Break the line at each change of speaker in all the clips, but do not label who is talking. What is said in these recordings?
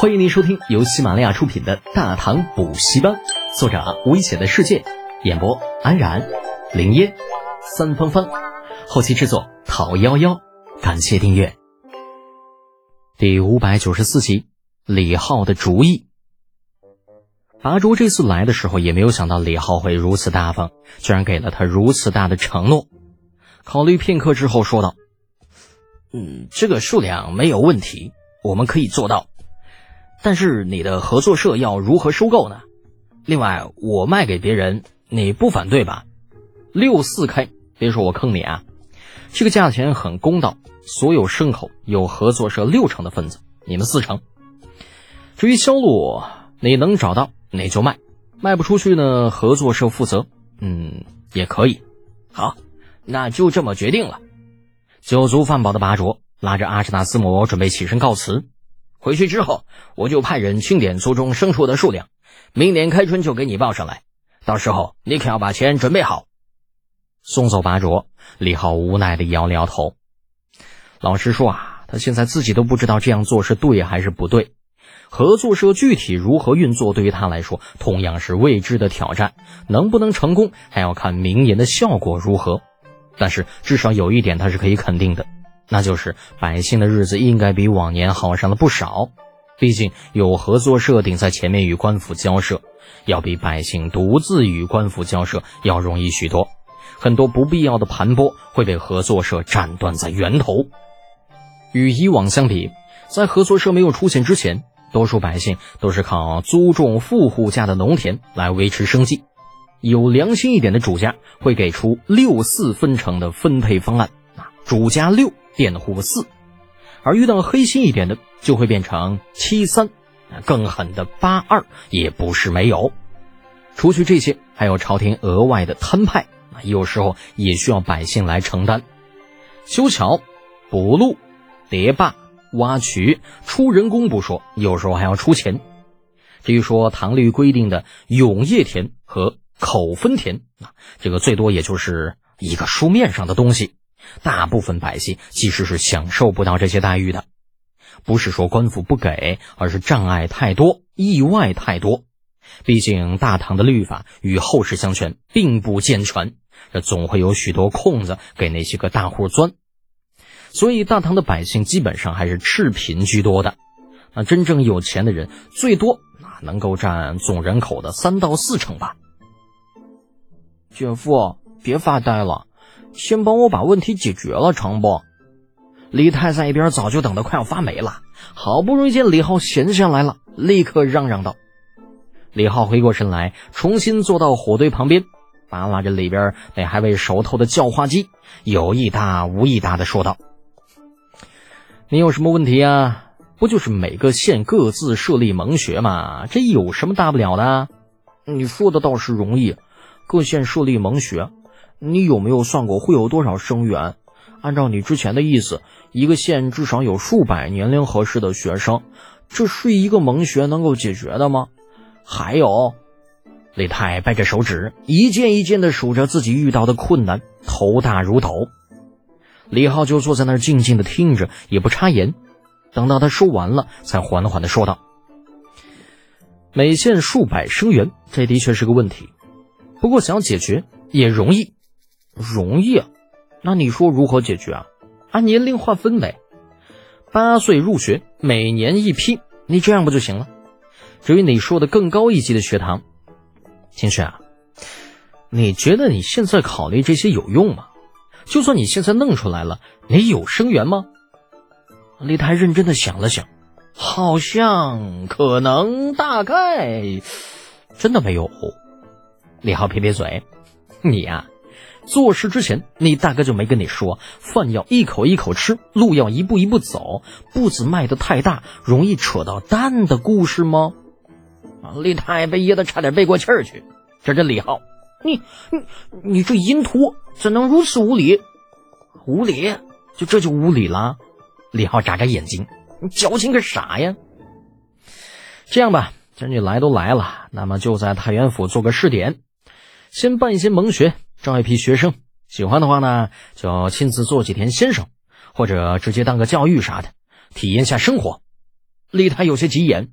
欢迎您收听由喜马拉雅出品的《大唐补习班》，作者危险的世界，演播安然、林烟、三芳芳，后期制作陶幺幺。感谢订阅。第五百九十四集，李浩的主意。拔卓这次来的时候也没有想到李浩会如此大方，居然给了他如此大的承诺。考虑片刻之后，说道：“
嗯，这个数量没有问题，我们可以做到。但是你的合作社要如何收购呢？另外，我卖给别人，你不反对吧？
六四开，别说我坑你啊！这个价钱很公道，所有牲口有合作社六成的份子，你们四成。至于销路，你能找到你就卖，卖不出去呢，合作社负责。嗯，也可以。
好，那就这么决定了。
酒足饭饱的拔卓拉着阿什纳斯摩准备起身告辞。
回去之后，我就派人清点族中牲畜的数量，明年开春就给你报上来。到时候你可要把钱准备好。
送走拔卓，李浩无奈的摇了摇头。老实说啊，他现在自己都不知道这样做是对还是不对。合作社具体如何运作，对于他来说同样是未知的挑战。能不能成功，还要看明年的效果如何。但是至少有一点，他是可以肯定的。那就是百姓的日子应该比往年好上了不少，毕竟有合作社顶在前面与官府交涉，要比百姓独自与官府交涉要容易许多。很多不必要的盘剥会被合作社斩断在源头。与以往相比，在合作社没有出现之前，多数百姓都是靠租种富户家的农田来维持生计。有良心一点的主家会给出六四分成的分配方案，啊，主家六。佃户四，而遇到黑心一点的，就会变成七三，更狠的八二也不是没有。除去这些，还有朝廷额外的摊派，有时候也需要百姓来承担。修桥、补路、叠坝、挖渠、出人工不说，有时候还要出钱。至于说唐律规定的永业田和口分田，啊，这个最多也就是一个书面上的东西。大部分百姓其实是享受不到这些待遇的，不是说官府不给，而是障碍太多，意外太多。毕竟大唐的律法与后世相权并不健全，这总会有许多空子给那些个大户钻。所以大唐的百姓基本上还是赤贫居多的。那真正有钱的人，最多那能够占总人口的三到四成吧。
姐夫，别发呆了。先帮我把问题解决了，成不？
李泰在一边早就等得快要发霉了，好不容易见李浩闲下来了，立刻嚷嚷道：“
李浩回过神来，重新坐到火堆旁边，扒拉着里边那还未熟透的叫花鸡，有意搭无意搭的说道：‘你有什么问题啊？不就是每个县各自设立盟学吗？这有什么大不了的？’
你说的倒是容易，各县设立盟学。”你有没有算过会有多少生源？按照你之前的意思，一个县至少有数百年龄合适的学生，这是一个蒙学能够解决的吗？还有，
李泰掰着手指，一件一件的数着自己遇到的困难，头大如斗。李浩就坐在那儿静静的听着，也不插言。等到他说完了，才缓缓的说道：“每县数百生源，这的确是个问题，不过想解决也容易。”
容易，那你说如何解决啊？
按年龄划分呗，八岁入学，每年一批，你这样不就行了？至于你说的更高一级的学堂，秦雪啊，你觉得你现在考虑这些有用吗？就算你现在弄出来了，你有生源吗？
李泰认真的想了想，好像可能大概
真的没有。李浩撇撇嘴，你呀。做事之前，你大哥就没跟你说，饭要一口一口吃，路要一步一步走，步子迈得太大，容易扯到蛋的故事吗？
啊李太被噎得差点背过气儿去。这这李浩，你你你这淫徒怎能如此无礼？
无礼？就这就无礼了？李浩眨眨眼睛，
你矫情个啥呀？
这样吧，既然你来都来了，那么就在太原府做个试点，先办一些蒙学。招一批学生，喜欢的话呢，就亲自做几天先生，或者直接当个教育啥的，体验下生活。李太有些急眼：“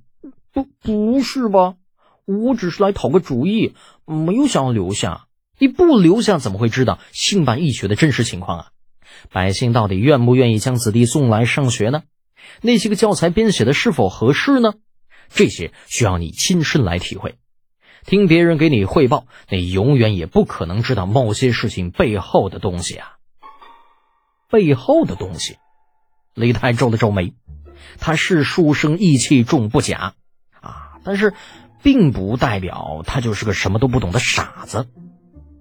不，不是吧？我只是来讨个主意，没有想要留下。
你不留下，怎么会知道兴办义学的真实情况啊？百姓到底愿不愿意将子弟送来上学呢？那些个教材编写的是否合适呢？这些需要你亲身来体会。听别人给你汇报，你永远也不可能知道某些事情背后的东西啊。背后的东西。”李太皱了皱眉，他是书生意气重不假，啊，但是并不代表他就是个什么都不懂的傻子。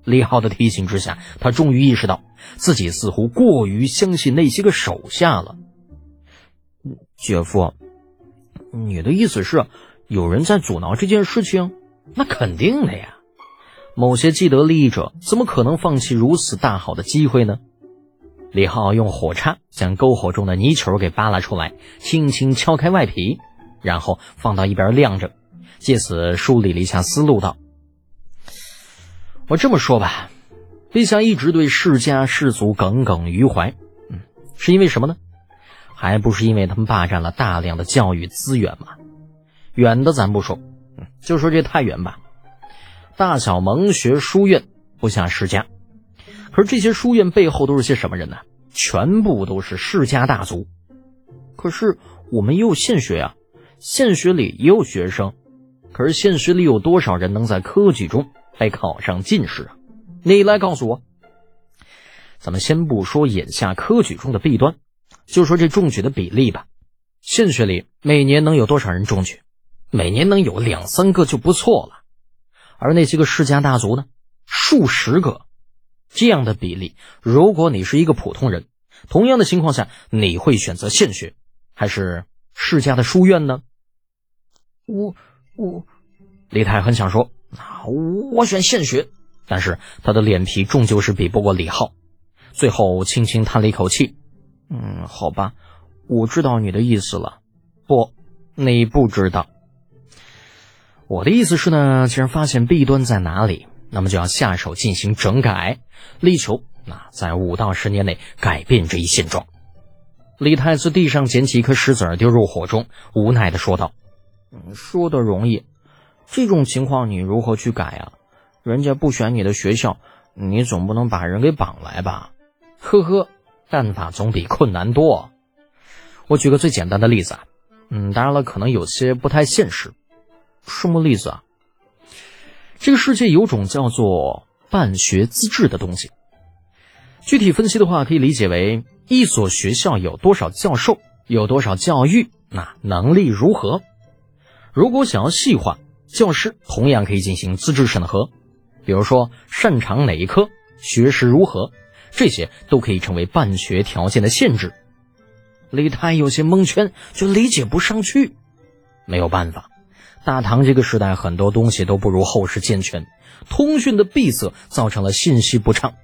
李浩的提醒之下，他终于意识到自己似乎过于相信那些个手下了。
姐夫，你的意思是有人在阻挠这件事情？
那肯定的呀，某些既得利益者怎么可能放弃如此大好的机会呢？李浩用火叉将篝火中的泥球给扒拉出来，轻轻敲开外皮，然后放到一边晾着，借此梳理了一下思路，道：“我这么说吧，陛下一直对世家士族耿耿于怀，嗯，是因为什么呢？还不是因为他们霸占了大量的教育资源吗？远的咱不说，就说这太原吧，大小蒙学书院不下世家。”可是这些书院背后都是些什么人呢？全部都是世家大族。
可是我们也有县学呀，县学里也有学生。
可是县学里有多少人能在科举中被考上进士啊？你来告诉我。咱们先不说眼下科举中的弊端，就说这中举的比例吧。县学里每年能有多少人中举？每年能有两三个就不错了。而那些个世家大族呢？数十个。这样的比例，如果你是一个普通人，同样的情况下，你会选择县学还是世家的书院呢？
我我，
李太很想说啊，我选县学，但是他的脸皮终究是比不过李浩，最后轻轻叹了一口气，
嗯，好吧，我知道你的意思了。
不，你不知道。我的意思是呢，既然发现弊端在哪里。那么就要下手进行整改，力求那在五到十年内改变这一现状。李太自地上捡起一颗石子，丢入火中，无奈的说道：“
说的容易，这种情况你如何去改啊？人家不选你的学校，你总不能把人给绑来吧？
呵呵，办法总比困难多。我举个最简单的例子啊，嗯，当然了，可能有些不太现实。
什么例子啊？”
这个世界有种叫做办学资质的东西，具体分析的话，可以理解为一所学校有多少教授，有多少教育，那能力如何。如果想要细化，教师同样可以进行资质审核，比如说擅长哪一科，学识如何，这些都可以成为办学条件的限制。李太有些蒙圈，就理解不上去，没有办法。大唐这个时代，很多东西都不如后世健全，通讯的闭塞造成了信息不畅。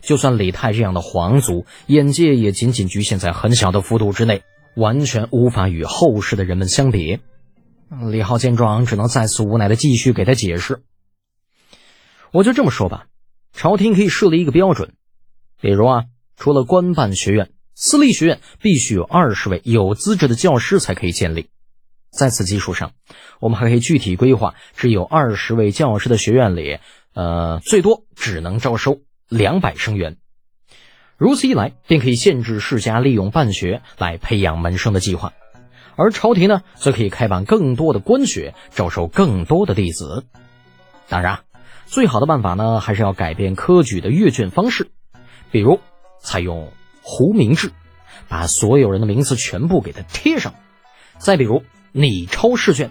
就算李泰这样的皇族，眼界也仅仅局限在很小的幅度之内，完全无法与后世的人们相比。李浩见状，只能再次无奈的继续给他解释。我就这么说吧，朝廷可以设立一个标准，比如啊，除了官办学院，私立学院必须有二十位有资质的教师才可以建立。在此基础上，我们还可以具体规划，只有二十位教师的学院里，呃，最多只能招收两百生源。如此一来，便可以限制世家利用办学来培养门生的计划，而朝廷呢，则可以开办更多的官学，招收更多的弟子。当然，最好的办法呢，还是要改变科举的阅卷方式，比如采用糊名制，把所有人的名字全部给他贴上。再比如。拟抄试卷，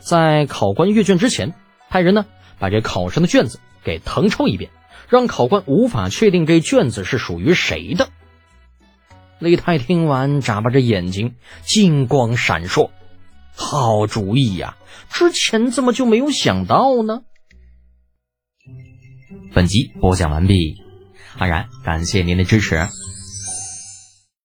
在考官阅卷之前，派人呢把这考生的卷子给誊抄一遍，让考官无法确定这卷子是属于谁的。李太听完，眨巴着眼睛，金光闪烁，好主意呀！之前怎么就没有想到呢？本集播讲完毕，安然感谢您的支持。